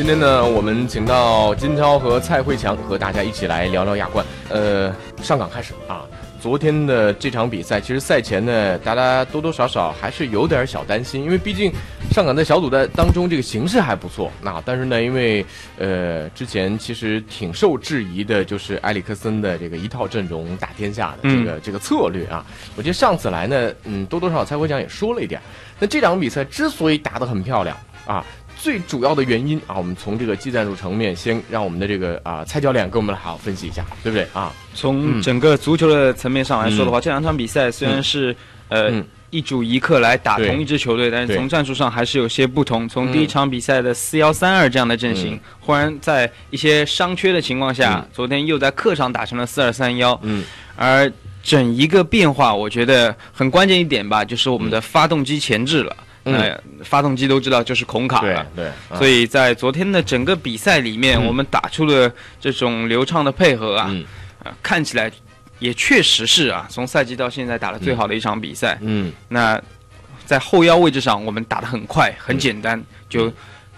今天呢，我们请到金涛和蔡慧强和大家一起来聊聊亚冠。呃，上港开始啊，昨天的这场比赛，其实赛前呢，大家多多少少还是有点小担心，因为毕竟上港在小组的当中这个形势还不错。那但是呢，因为呃之前其实挺受质疑的，就是埃里克森的这个一套阵容打天下的这个这个策略啊。我觉得上次来呢，嗯，多多少少蔡慧强也说了一点。那这场比赛之所以打得很漂亮啊。最主要的原因啊，我们从这个技战术层面，先让我们的这个啊蔡教练给我们来好好分析一下，对不对啊？从整个足球的层面上来说的话，这两场比赛虽然是呃一主一客来打同一支球队，但是从战术上还是有些不同。从第一场比赛的四幺三二这样的阵型，忽然在一些伤缺的情况下，昨天又在客场打成了四二三幺。嗯，而整一个变化，我觉得很关键一点吧，就是我们的发动机前置了。那发动机都知道就是孔卡了，对，所以在昨天的整个比赛里面，我们打出了这种流畅的配合啊，啊，看起来也确实是啊，从赛季到现在打的最好的一场比赛。嗯，那在后腰位置上，我们打的很快，很简单，就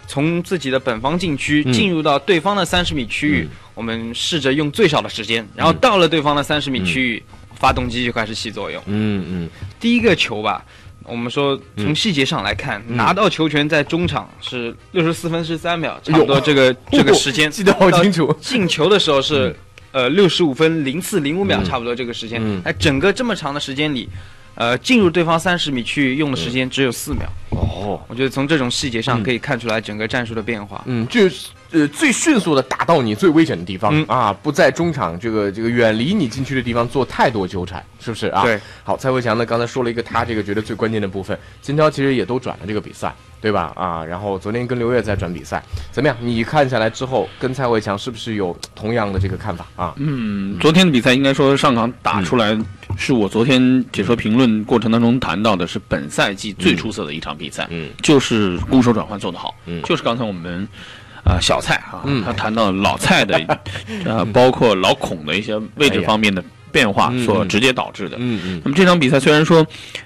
从自己的本方禁区进入到对方的三十米区域，我们试着用最少的时间，然后到了对方的三十米区域，发动机就开始起作用。嗯嗯，第一个球吧。我们说，从细节上来看，拿到球权在中场是六十四分十三秒，差不多这个 这个时间记得好清楚。进球的时候是呃六十五分零四零五秒，差不多这个时间。哎，整个这么长的时间里，呃，进入对方三十米区域用的时间只有四秒。哦，我觉得从这种细节上可以看出来整个战术的变化。嗯，就是。呃，最迅速的打到你最危险的地方啊！不在中场这个这个远离你禁区的地方做太多纠缠，是不是啊？对。好，蔡慧强呢，刚才说了一个他这个觉得最关键的部分，金涛其实也都转了这个比赛，对吧？啊，然后昨天跟刘烨在转比赛，怎么样？你看下来之后，跟蔡慧强是不是有同样的这个看法啊？嗯，昨天的比赛应该说上港打出来，是我昨天解说评论过程当中谈到的是本赛季最出色的一场比赛，嗯，就是攻守转换做得好，嗯，就是刚才我们。啊，小蔡啊，他谈到老蔡的，呃，包括老孔的一些位置方面的变化所直接导致的。嗯嗯。那么这场比赛虽然说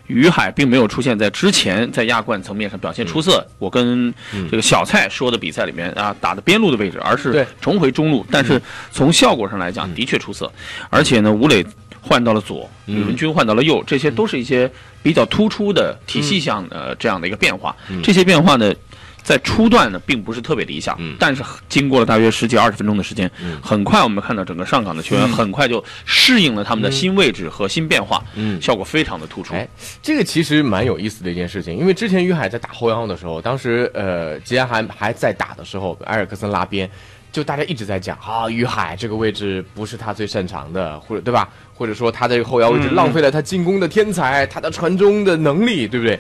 于海并没有出现在之前在亚冠层面上表现出色，我跟这个小蔡说的比赛里面啊打的边路的位置，而是重回中路，但是从效果上来讲的确出色。而且呢，吴磊换到了左，吕文君换到了右，这些都是一些比较突出的体系上的这样的一个变化。这些变化呢。在初段呢，并不是特别理想，但是经过了大约十几二十分钟的时间，很快我们看到整个上港的球员很快就适应了他们的新位置和新变化，效果非常的突出。哎，这个其实蛮有意思的一件事情，因为之前于海在打后腰的时候，当时呃吉安还还在打的时候，埃尔克森拉边，就大家一直在讲啊，于海这个位置不是他最擅长的，或者对吧？或者说他这个后腰位置浪费了他进攻的天才，他的传中的能力，对不对？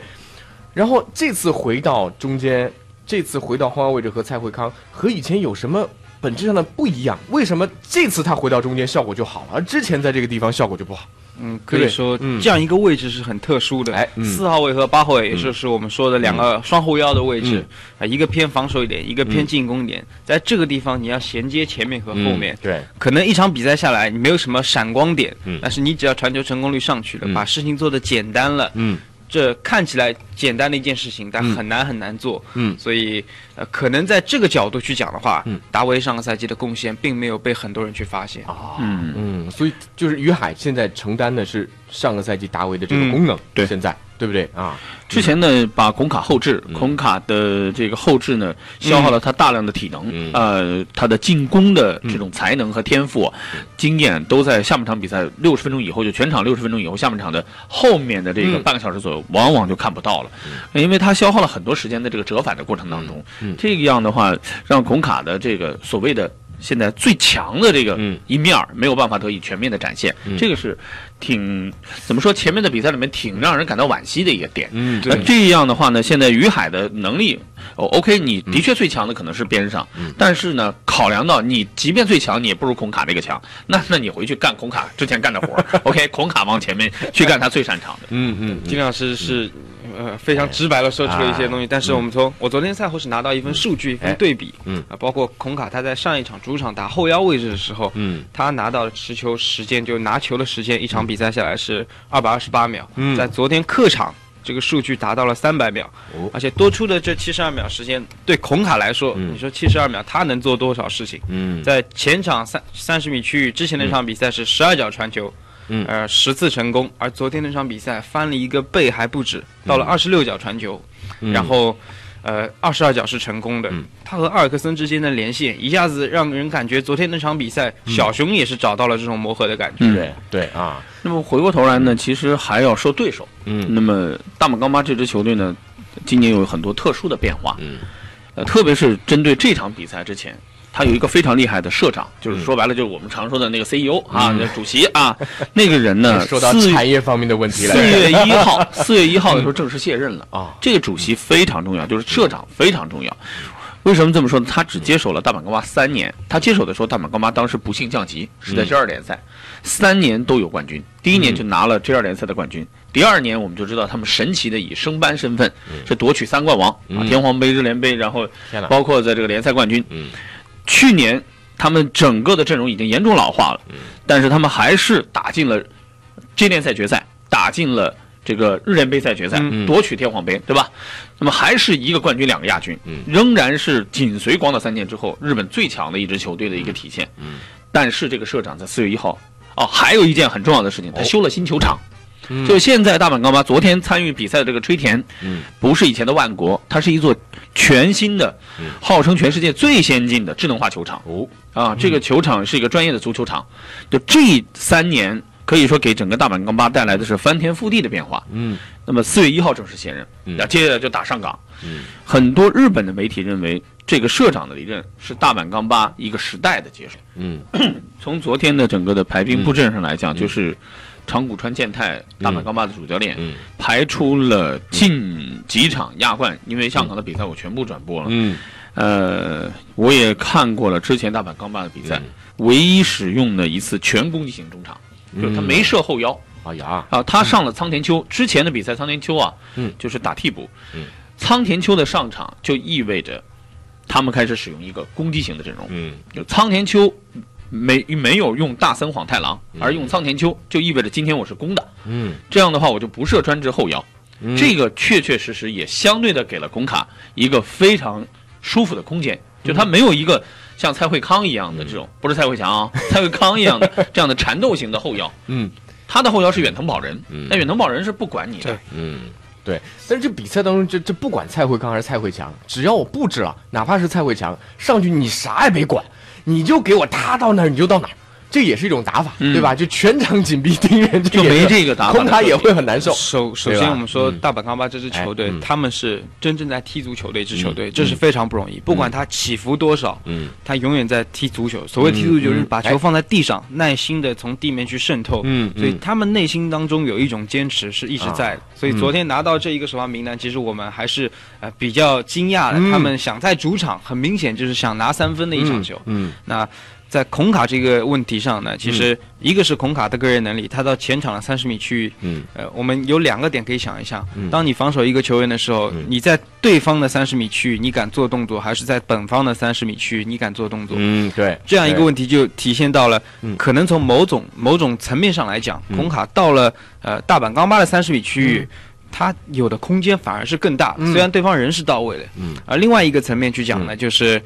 然后这次回到中间。这次回到后腰位置和蔡慧康和以前有什么本质上的不一样？为什么这次他回到中间效果就好了，而之前在这个地方效果就不好？嗯，可以说这样一个位置是很特殊的。哎，四号位和八号位，也就是我们说的两个双后腰的位置啊，一个偏防守一点，一个偏进攻一点。在这个地方，你要衔接前面和后面。对，可能一场比赛下来，你没有什么闪光点，但是你只要传球成功率上去了，把事情做得简单了。嗯。这看起来简单的一件事情，但很难很难做。嗯，所以呃，可能在这个角度去讲的话，嗯，达维上个赛季的贡献并没有被很多人去发现。啊。嗯。嗯，所以就是于海现在承担的是上个赛季达维的这个功能。对，现在。对不对啊？之前呢，把孔卡后置，孔卡的这个后置呢，消耗了他大量的体能，呃，他的进攻的这种才能和天赋、经验都在下半场比赛六十分钟以后，就全场六十分钟以后，下半场的后面的这个半个小时左右，往往就看不到了，因为他消耗了很多时间的这个折返的过程当中，这样的话，让孔卡的这个所谓的。现在最强的这个一面没有办法得以全面的展现，这个是挺怎么说？前面的比赛里面挺让人感到惋惜的一个点。嗯，那这样的话呢，现在于海的能力哦，OK，你的确最强的可能是边上，但是呢，考量到你即便最强，你也不如孔卡这个强，那那你回去干孔卡之前干的活，OK，孔卡往前面去干他最擅长的。嗯嗯，金老师是。呃，非常直白的说出了一些东西，但是我们从我昨天赛后是拿到一份数据，一份对比，嗯啊，包括孔卡他在上一场主场打后腰位置的时候，嗯，他拿到的持球时间就拿球的时间，一场比赛下来是二百二十八秒，嗯，在昨天客场这个数据达到了三百秒，哦，而且多出的这七十二秒时间对孔卡来说，你说七十二秒他能做多少事情？嗯，在前场三三十米区域之前那场比赛是十二脚传球。嗯，呃，十次成功，而昨天那场比赛翻了一个倍还不止，到了二十六脚传球，然后，呃，二十二脚是成功的。他和阿尔克森之间的连线，一下子让人感觉昨天那场比赛，小熊也是找到了这种磨合的感觉。对对啊。那么回过头来呢，其实还要说对手。嗯。那么大马钢巴这支球队呢，今年有很多特殊的变化。嗯。呃，特别是针对这场比赛之前。他有一个非常厉害的社长，就是说白了，就是我们常说的那个 CEO 啊，主席啊，那个人呢，说到产业方面的问题了。四月一号，四月一号的时候正式卸任了啊。这个主席非常重要，就是社长非常重要。为什么这么说呢？他只接手了大阪钢巴三年，他接手的时候，大阪钢巴当时不幸降级，是在 G 二联赛，三年都有冠军。第一年就拿了 G 二联赛的冠军，第二年我们就知道他们神奇的以升班身份是夺取三冠王啊，天皇杯、日联杯，然后包括在这个联赛冠军。去年他们整个的阵容已经严重老化了，但是他们还是打进了接联赛决赛，打进了这个日联杯赛决赛，夺取天皇杯，对吧？那么还是一个冠军，两个亚军，仍然是紧随广岛三剑之后日本最强的一支球队的一个体现。但是这个社长在四月一号，哦，还有一件很重要的事情，他修了新球场。就现在大阪钢巴昨天参与比赛的这个吹田，嗯不是以前的万国，它是一座全新的，号称全世界最先进的智能化球场。哦，啊，这个球场是一个专业的足球场。就这三年，可以说给整个大阪钢巴带来的是翻天覆地的变化。嗯，那么四月一号正式卸任，那接下来就打上港。嗯，很多日本的媒体认为，这个社长的离任是大阪钢巴一个时代的结束。嗯，从昨天的整个的排兵布阵上来讲，就是。长谷川健太，大阪钢巴的主教练，排出了近几场亚冠，因为香港的比赛我全部转播了。嗯，呃，我也看过了之前大阪钢巴的比赛，唯一使用的一次全攻击型中场，就是他没射后腰。哎呀，啊，他上了仓田秋之前的比赛，仓田秋啊，嗯，就是打替补。嗯，仓田秋的上场就意味着他们开始使用一个攻击型的阵容。嗯，就仓田秋。没没有用大森晃太郎，而用仓田秋，就意味着今天我是攻的。嗯，这样的话我就不设专职后腰，这个确确实实也相对的给了孔卡一个非常舒服的空间，就他没有一个像蔡慧康一样的这种，不是蔡慧强啊，蔡慧康一样的 这样的缠斗型的后腰。嗯，他的后腰是远藤保人，但远藤保人是不管你的。嗯，对。但是这比赛当中，这这不管蔡慧康还是蔡慧强，只要我布置了，哪怕是蔡慧强上去，你啥也别管。你就给我他到哪儿，你就到哪儿。这也是一种打法，对吧？就全场紧逼盯人，就没这个打法，空卡也会很难受。首首先，我们说大阪钢巴这支球队，他们是真正在踢足球的一支球队，这是非常不容易。不管他起伏多少，嗯，他永远在踢足球。所谓踢足球，就是把球放在地上，耐心的从地面去渗透。嗯，所以他们内心当中有一种坚持是一直在的。所以昨天拿到这一个首发名单，其实我们还是呃比较惊讶的。他们想在主场，很明显就是想拿三分的一场球。嗯，那。在孔卡这个问题上呢，其实一个是孔卡的个人能力，他到前场的三十米区域，嗯，呃，我们有两个点可以想一下：当你防守一个球员的时候，你在对方的三十米区域你敢做动作，还是在本方的三十米区域你敢做动作？嗯，对，这样一个问题就体现到了，可能从某种某种层面上来讲，孔卡到了呃大阪钢巴的三十米区域，他有的空间反而是更大，虽然对方人是到位的，嗯，而另外一个层面去讲呢，就是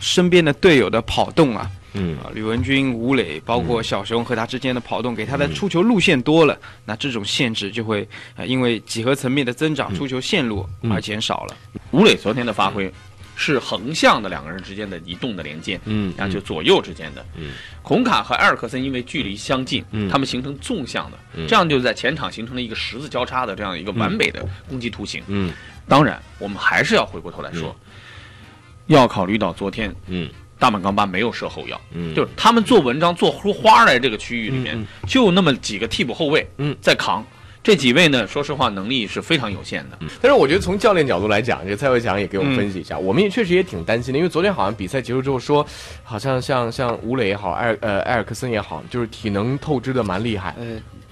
身边的队友的跑动啊。嗯。啊，吕文君、吴磊，包括小熊和他之间的跑动，给他的出球路线多了，那这种限制就会呃，因为几何层面的增长，出球线路而减少了。吴磊昨天的发挥是横向的两个人之间的移动的连接，嗯，然后，就左右之间的。嗯，孔卡和埃尔克森因为距离相近，嗯，他们形成纵向的，这样就在前场形成了一个十字交叉的这样一个完美的攻击图形。嗯，当然，我们还是要回过头来说，要考虑到昨天，嗯。大满钢巴没有射后腰，嗯，就是他们做文章做出花来这个区域里面，就那么几个替补后卫，嗯，在扛。这几位呢，说实话，能力是非常有限的。但是我觉得从教练角度来讲，这个蔡伟强也给我们分析一下，我们也确实也挺担心的，因为昨天好像比赛结束之后说，好像像像吴磊也好，艾尔呃埃尔克森也好，就是体能透支的蛮厉害，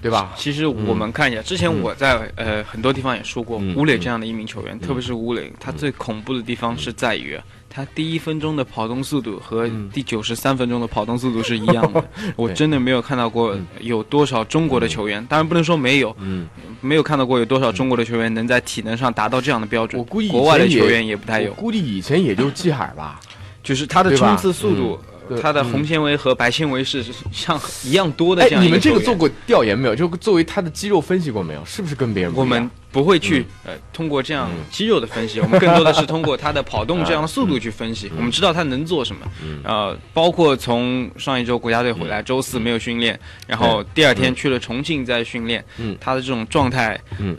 对吧？其实我们看一下，之前我在呃很多地方也说过，吴磊这样的一名球员，特别是吴磊，他最恐怖的地方是在于。他第一分钟的跑动速度和第九十三分钟的跑动速度是一样的，我真的没有看到过有多少中国的球员，当然不能说没有，嗯。没有看到过有多少中国的球员能在体能上达到这样的标准。我估计国外的球员也不太有，估计以前也就季海吧，就是他的冲刺速度。它的红纤维和白纤维是像一样多的这样你们这个做过调研没有？就作为他的肌肉分析过没有？是不是跟别人不一样？我们不会去呃通过这样肌肉的分析，我们更多的是 通过他的跑动这样的速度去分析。我们知道他能做什么。呃，包括从上一周国家队回来，周四没有训练，然后第二天去了重庆再训练。嗯，他的这种状态，嗯，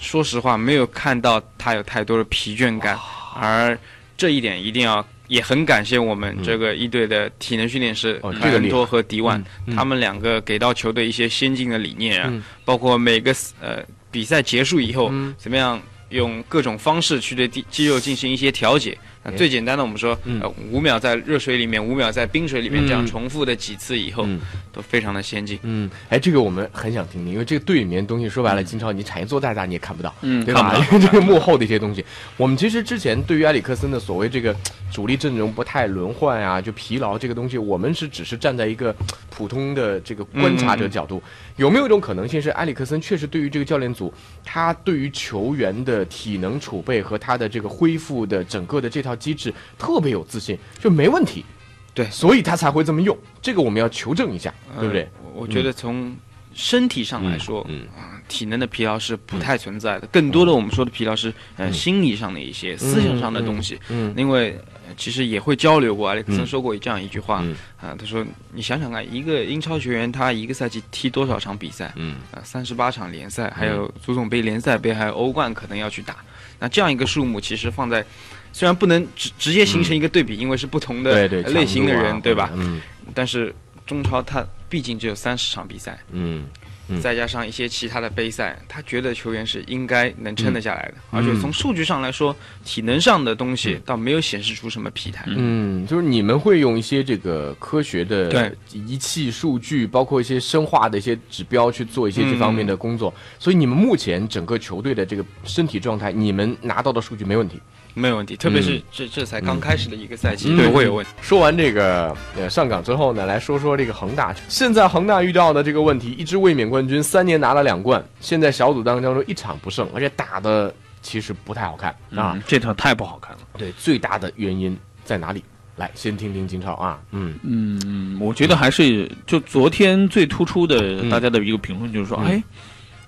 说实话没有看到他有太多的疲倦感，而这一点一定要。也很感谢我们这个一队的体能训练师凯恩托和迪万，他们两个给到球队一些先进的理念啊，包括每个呃比赛结束以后怎么样用各种方式去对肌肌肉进行一些调节。最简单的，我们说，呃，五秒在热水里面，五秒在冰水里面，这样重复的几次以后，都非常的先进。嗯，哎，这个我们很想听听，因为这个队里面东西说白了，金超你产业做再大你也看不到，嗯，对吧？因为这个幕后的一些东西，我们其实之前对于埃里克森的所谓这个主力阵容不太轮换啊，就疲劳这个东西，我们是只是站在一个普通的这个观察者角度，有没有一种可能性是埃里克森确实对于这个教练组，他对于球员的体能储备和他的这个恢复的整个的这套。机制特别有自信，就没问题，对，所以他才会这么用。这个我们要求证一下，对不对？我觉得从身体上来说，嗯体能的疲劳是不太存在的。更多的我们说的疲劳是呃心理上的一些、思想上的东西。嗯，因为其实也会交流过，阿里克森说过这样一句话啊，他说：“你想想看，一个英超球员他一个赛季踢多少场比赛？嗯啊，三十八场联赛，还有足总杯、联赛杯，还有欧冠，可能要去打。那这样一个数目，其实放在。”虽然不能直直接形成一个对比，因为是不同的类型的人，对吧？嗯。但是中超他毕竟只有三十场比赛，嗯，再加上一些其他的杯赛，他觉得球员是应该能撑得下来的。而且从数据上来说，体能上的东西倒没有显示出什么疲态。嗯，就是你们会用一些这个科学的仪器数据，包括一些生化的一些指标去做一些这方面的工作。所以你们目前整个球队的这个身体状态，你们拿到的数据没问题。没有问题，特别是这这才刚开始的一个赛季，不会有问题。说完这个呃上港之后呢，来说说这个恒大。现在恒大遇到的这个问题，一支卫冕冠军，三年拿了两冠，现在小组当中一场不胜，而且打的其实不太好看啊，这场太不好看了。对，最大的原因在哪里？来，先听听金超啊。嗯嗯，我觉得还是就昨天最突出的，大家的一个评论就是说，哎。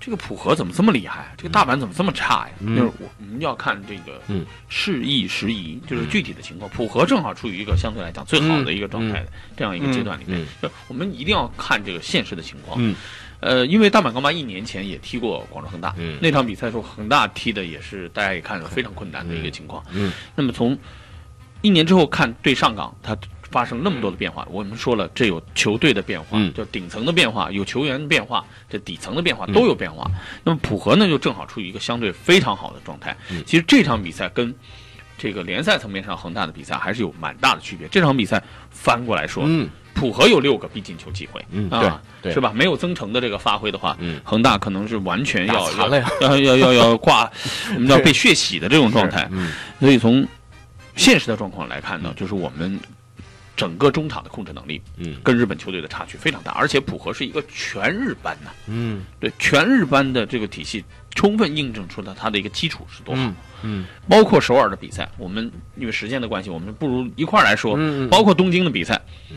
这个普和怎么这么厉害？这个大阪怎么这么差呀？就是我们要看这个适宜时宜，就是具体的情况。普和正好处于一个相对来讲最好的一个状态的这样一个阶段里面，就我们一定要看这个现实的情况。嗯呃，因为大阪钢巴一年前也踢过广州恒大，那场比赛时候恒大踢的也是大家也看着非常困难的一个情况。嗯那么从一年之后看对上港，他。发生那么多的变化，我们说了，这有球队的变化，就顶层的变化，有球员的变化，这底层的变化都有变化。那么普和呢，就正好处于一个相对非常好的状态。其实这场比赛跟这个联赛层面上恒大的比赛还是有蛮大的区别。这场比赛翻过来说，普和有六个必进球机会，啊，是吧？没有增城的这个发挥的话，恒大可能是完全要要要要要要 挂，我们叫被血洗的这种状态。所以从现实的状况来看呢，就是我们。整个中场的控制能力，嗯，跟日本球队的差距非常大，而且浦和是一个全日班呐，嗯，对，全日班的这个体系，充分印证出了他的一个基础是多好，嗯，包括首尔的比赛，我们因为时间的关系，我们不如一块儿来说，嗯，包括东京的比赛，嗯，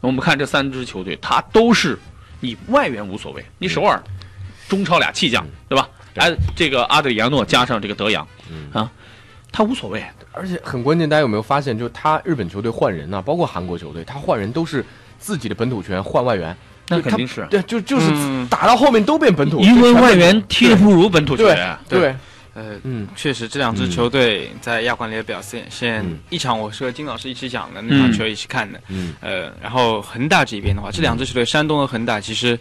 我们看这三支球队，它都是你外援无所谓，你首尔中超俩弃将，对吧？哎，这个阿德里亚诺加上这个德阳，啊。他无所谓，而且很关键。大家有没有发现，就是他日本球队换人呢？包括韩国球队，他换人都是自己的本土球员换外援。那肯定是。对，就就是打到后面都变本土，因为外援踢的不如本土球员。对，呃，嗯，确实，这两支球队在亚冠里的表现，现一场我是和金老师一起讲的那场球一起看的，嗯，呃，然后恒大这边的话，这两支球队，山东和恒大，其实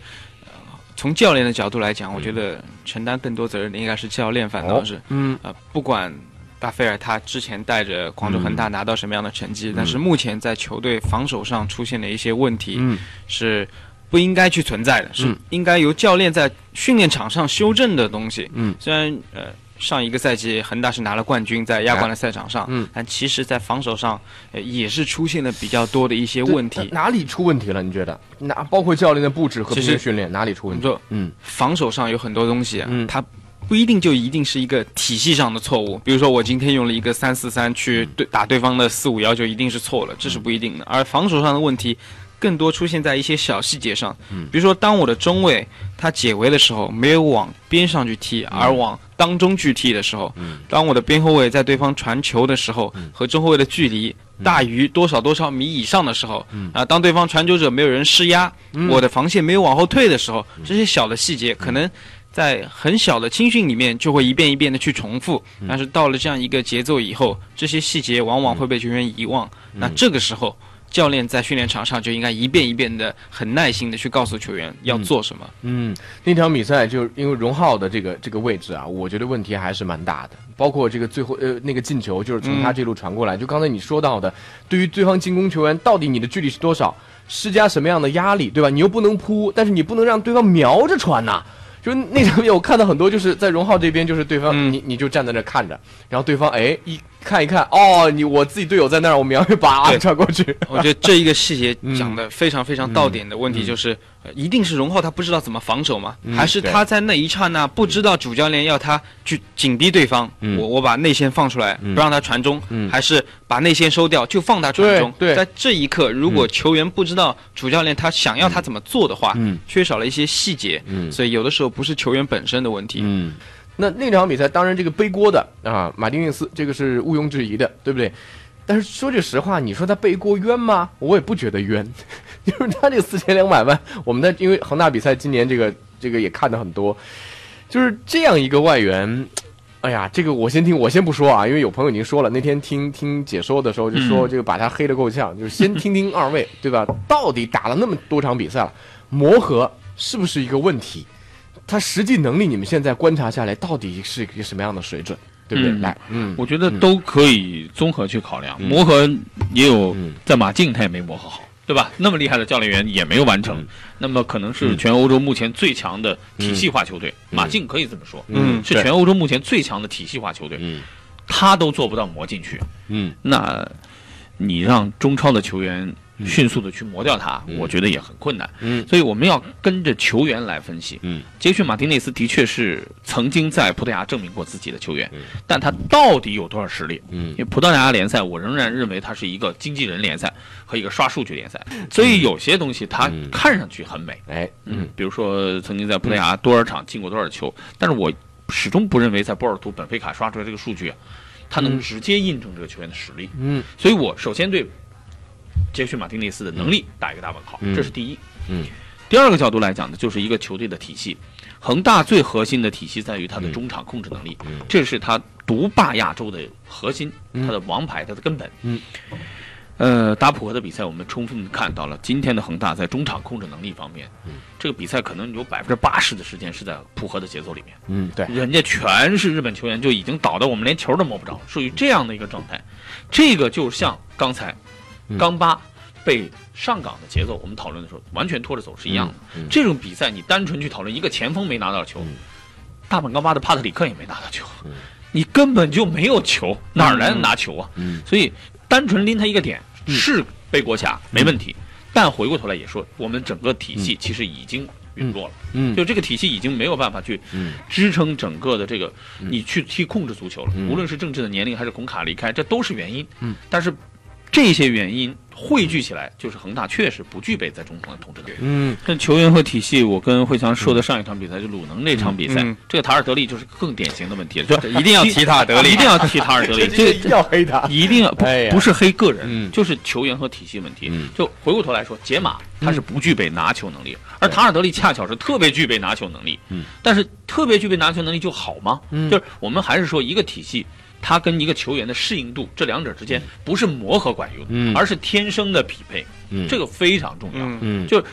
从教练的角度来讲，我觉得承担更多责任的应该是教练，反倒是，嗯，啊，不管巴菲尔他之前带着广州恒大拿到什么样的成绩，但是目前在球队防守上出现的一些问题，是不应该去存在的，是应该由教练在训练场上修正的东西，嗯，虽然呃。上一个赛季，恒大是拿了冠军，在亚冠的赛场上，嗯，但其实，在防守上，也是出现了比较多的一些问题。哪里出问题了？你觉得？哪包括教练的布置和平时训练哪里出问题？嗯，防守上有很多东西，嗯，它不一定就一定是一个体系上的错误。比如说，我今天用了一个三四三去对打对方的四五幺，就一定是错了，这是不一定的。而防守上的问题。更多出现在一些小细节上，比如说，当我的中卫他解围的时候，没有往边上去踢，而往当中去踢的时候；当我的边后卫在对方传球的时候，和中后卫的距离大于多少多少米以上的时候；啊，当对方传球者没有人施压，我的防线没有往后退的时候，这些小的细节可能在很小的青训里面就会一遍一遍的去重复，但是到了这样一个节奏以后，这些细节往往会被球员遗忘。那这个时候。教练在训练场上就应该一遍一遍的很耐心的去告诉球员要做什么。嗯，那场比赛就因为荣浩的这个这个位置啊，我觉得问题还是蛮大的。包括这个最后呃那个进球就是从他这路传过来，就刚才你说到的，对于对方进攻球员到底你的距离是多少，施加什么样的压力，对吧？你又不能扑，但是你不能让对方瞄着传呐。就那场面我看到很多就是在荣浩这边，就是对方你你就站在那看着，然后对方哎一。看一看哦，你我自己队友在那儿，我瞄一把传过去。我觉得这一个细节讲的非常非常到点的问题就是，一定是荣浩他不知道怎么防守吗？还是他在那一刹那不知道主教练要他去紧逼对方？我我把内线放出来，不让他传中，还是把内线收掉就放他传中？在这一刻，如果球员不知道主教练他想要他怎么做的话，缺少了一些细节，所以有的时候不是球员本身的问题。那那场比赛，当然这个背锅的啊，马丁内斯，这个是毋庸置疑的，对不对？但是说句实话，你说他背锅冤吗？我也不觉得冤，就是他这个四千两百万，我们在因为恒大比赛今年这个这个也看的很多，就是这样一个外援，哎呀，这个我先听，我先不说啊，因为有朋友已经说了，那天听听解说的时候就说这个把他黑的够呛，就是先听听二位，对吧？到底打了那么多场比赛了，磨合是不是一个问题？他实际能力，你们现在观察下来，到底是一个什么样的水准，对不对？来，嗯，我觉得都可以综合去考量。磨合也有，在马竞他也没磨合好，对吧？那么厉害的教练员也没有完成，那么可能是全欧洲目前最强的体系化球队。马竞可以这么说，嗯，是全欧洲目前最强的体系化球队，嗯，他都做不到磨进去，嗯，那你让中超的球员？迅速的去磨掉它，我觉得也很困难。嗯，所以我们要跟着球员来分析。嗯，杰逊·马丁内斯的确是曾经在葡萄牙证明过自己的球员，但他到底有多少实力？嗯，因为葡萄牙联赛，我仍然认为它是一个经纪人联赛和一个刷数据联赛，所以有些东西它看上去很美。哎，嗯，比如说曾经在葡萄牙多少场进过多少球，但是我始终不认为在波尔图、本菲卡刷出来这个数据，它能直接印证这个球员的实力。嗯，所以我首先对。杰逊·马丁内斯的能力打一个大问号，这是第一。嗯，第二个角度来讲呢，就是一个球队的体系。恒大最核心的体系在于它的中场控制能力，这是他独霸亚洲的核心，他的王牌，他的根本。嗯，呃，打普和的比赛，我们充分看到了今天的恒大在中场控制能力方面，这个比赛可能有百分之八十的时间是在普和的节奏里面。嗯，对，人家全是日本球员，就已经倒的我们连球都摸不着，属于这样的一个状态。这个就像刚才。冈巴被上港的节奏，我们讨论的时候完全拖着走是一样的。这种比赛，你单纯去讨论一个前锋没拿到球，大阪冈巴的帕特里克也没拿到球，你根本就没有球，哪来的拿球啊？所以单纯拎他一个点是背锅侠没问题，但回过头来也说，我们整个体系其实已经陨落了。嗯，就这个体系已经没有办法去支撑整个的这个你去踢控制足球了。无论是政治的年龄还是孔卡离开，这都是原因。嗯，但是。这些原因。汇聚起来，就是恒大确实不具备在中场的统治能力。嗯，但球员和体系，我跟慧强说的上一场比赛就鲁能那场比赛，这个塔尔德利就是更典型的问题，就一定要提塔尔德利，一定要提塔尔德利，这要黑他，一定要不不是黑个人，就是球员和体系问题。就回过头来说，杰马他是不具备拿球能力，而塔尔德利恰巧是特别具备拿球能力。嗯，但是特别具备拿球能力就好吗？嗯，就是我们还是说一个体系。他跟一个球员的适应度，这两者之间不是磨合管用，而是天生的匹配，这个非常重要。就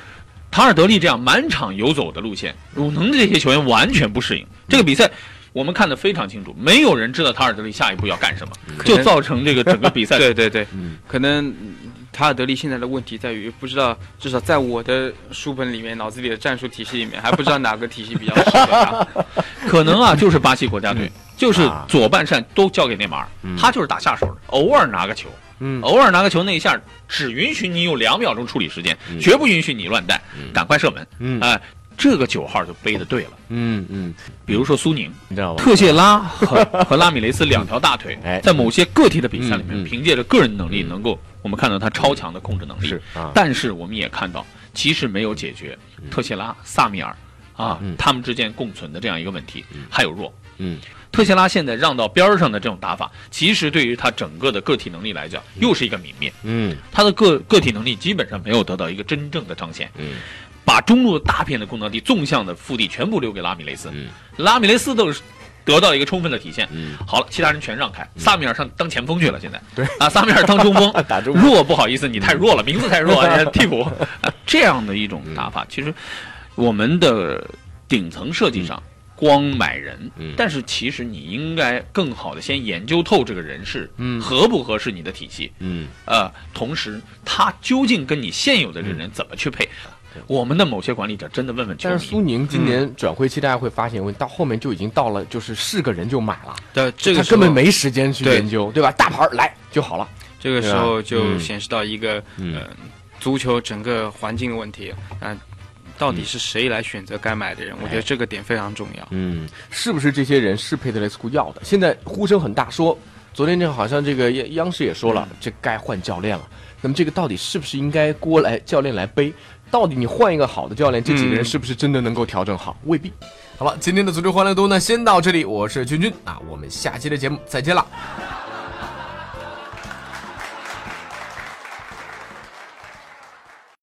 塔尔德利这样满场游走的路线，鲁能的这些球员完全不适应。这个比赛我们看得非常清楚，没有人知道塔尔德利下一步要干什么，就造成这个整个比赛。对对对，可能。塔尔德利现在的问题在于，不知道至少在我的书本里面、脑子里的战术体系里面，还不知道哪个体系比较适合他。可能啊，就是巴西国家队，就是左半扇都交给内马尔，他就是打下手的，偶尔拿个球，偶尔拿个球那一下，只允许你有两秒钟处理时间，绝不允许你乱带，赶快射门，哎。这个九号就背的对了，嗯嗯，比如说苏宁，你知道吗？特谢拉和和拉米雷斯两条大腿，在某些个体的比赛里面，凭借着个人能力，能够我们看到他超强的控制能力。是啊，但是我们也看到，其实没有解决特谢拉、萨米尔啊他们之间共存的这样一个问题，还有弱。嗯，特谢拉现在让到边上的这种打法，其实对于他整个的个体能力来讲，又是一个泯灭。嗯，他的个个体能力基本上没有得到一个真正的彰显。嗯。把中路大片的空当地、纵向的腹地全部留给拉米雷斯，拉米雷斯都是得到一个充分的体现。好了，其他人全让开，萨米尔上当前锋去了。现在。对。啊，萨米尔当中锋，弱不好意思，你太弱了，名字太弱，替补。这样的一种打法，其实我们的顶层设计上光买人，但是其实你应该更好的先研究透这个人是合不合适你的体系。嗯，呃，同时他究竟跟你现有的这人怎么去配？我们的某些管理者真的问问但是苏宁今年转会期，大家会发现，问到后面就已经到了，就是是个人就买了。对，这个他根本没时间去研究，对吧？大牌来就好了。这个时候就显示到一个，嗯，足球整个环境的问题。嗯，到底是谁来选择该买的人？我觉得这个点非常重要。嗯，是不是这些人是佩德雷斯库要的？现在呼声很大，说昨天这好像这个央央视也说了，这该换教练了。那么这个到底是不是应该锅来教练来背？到底你换一个好的教练，这几个人是不是真的能够调整好？未必。好了，今天的足球欢乐多呢，先到这里。我是君君啊，我们下期的节目再见了。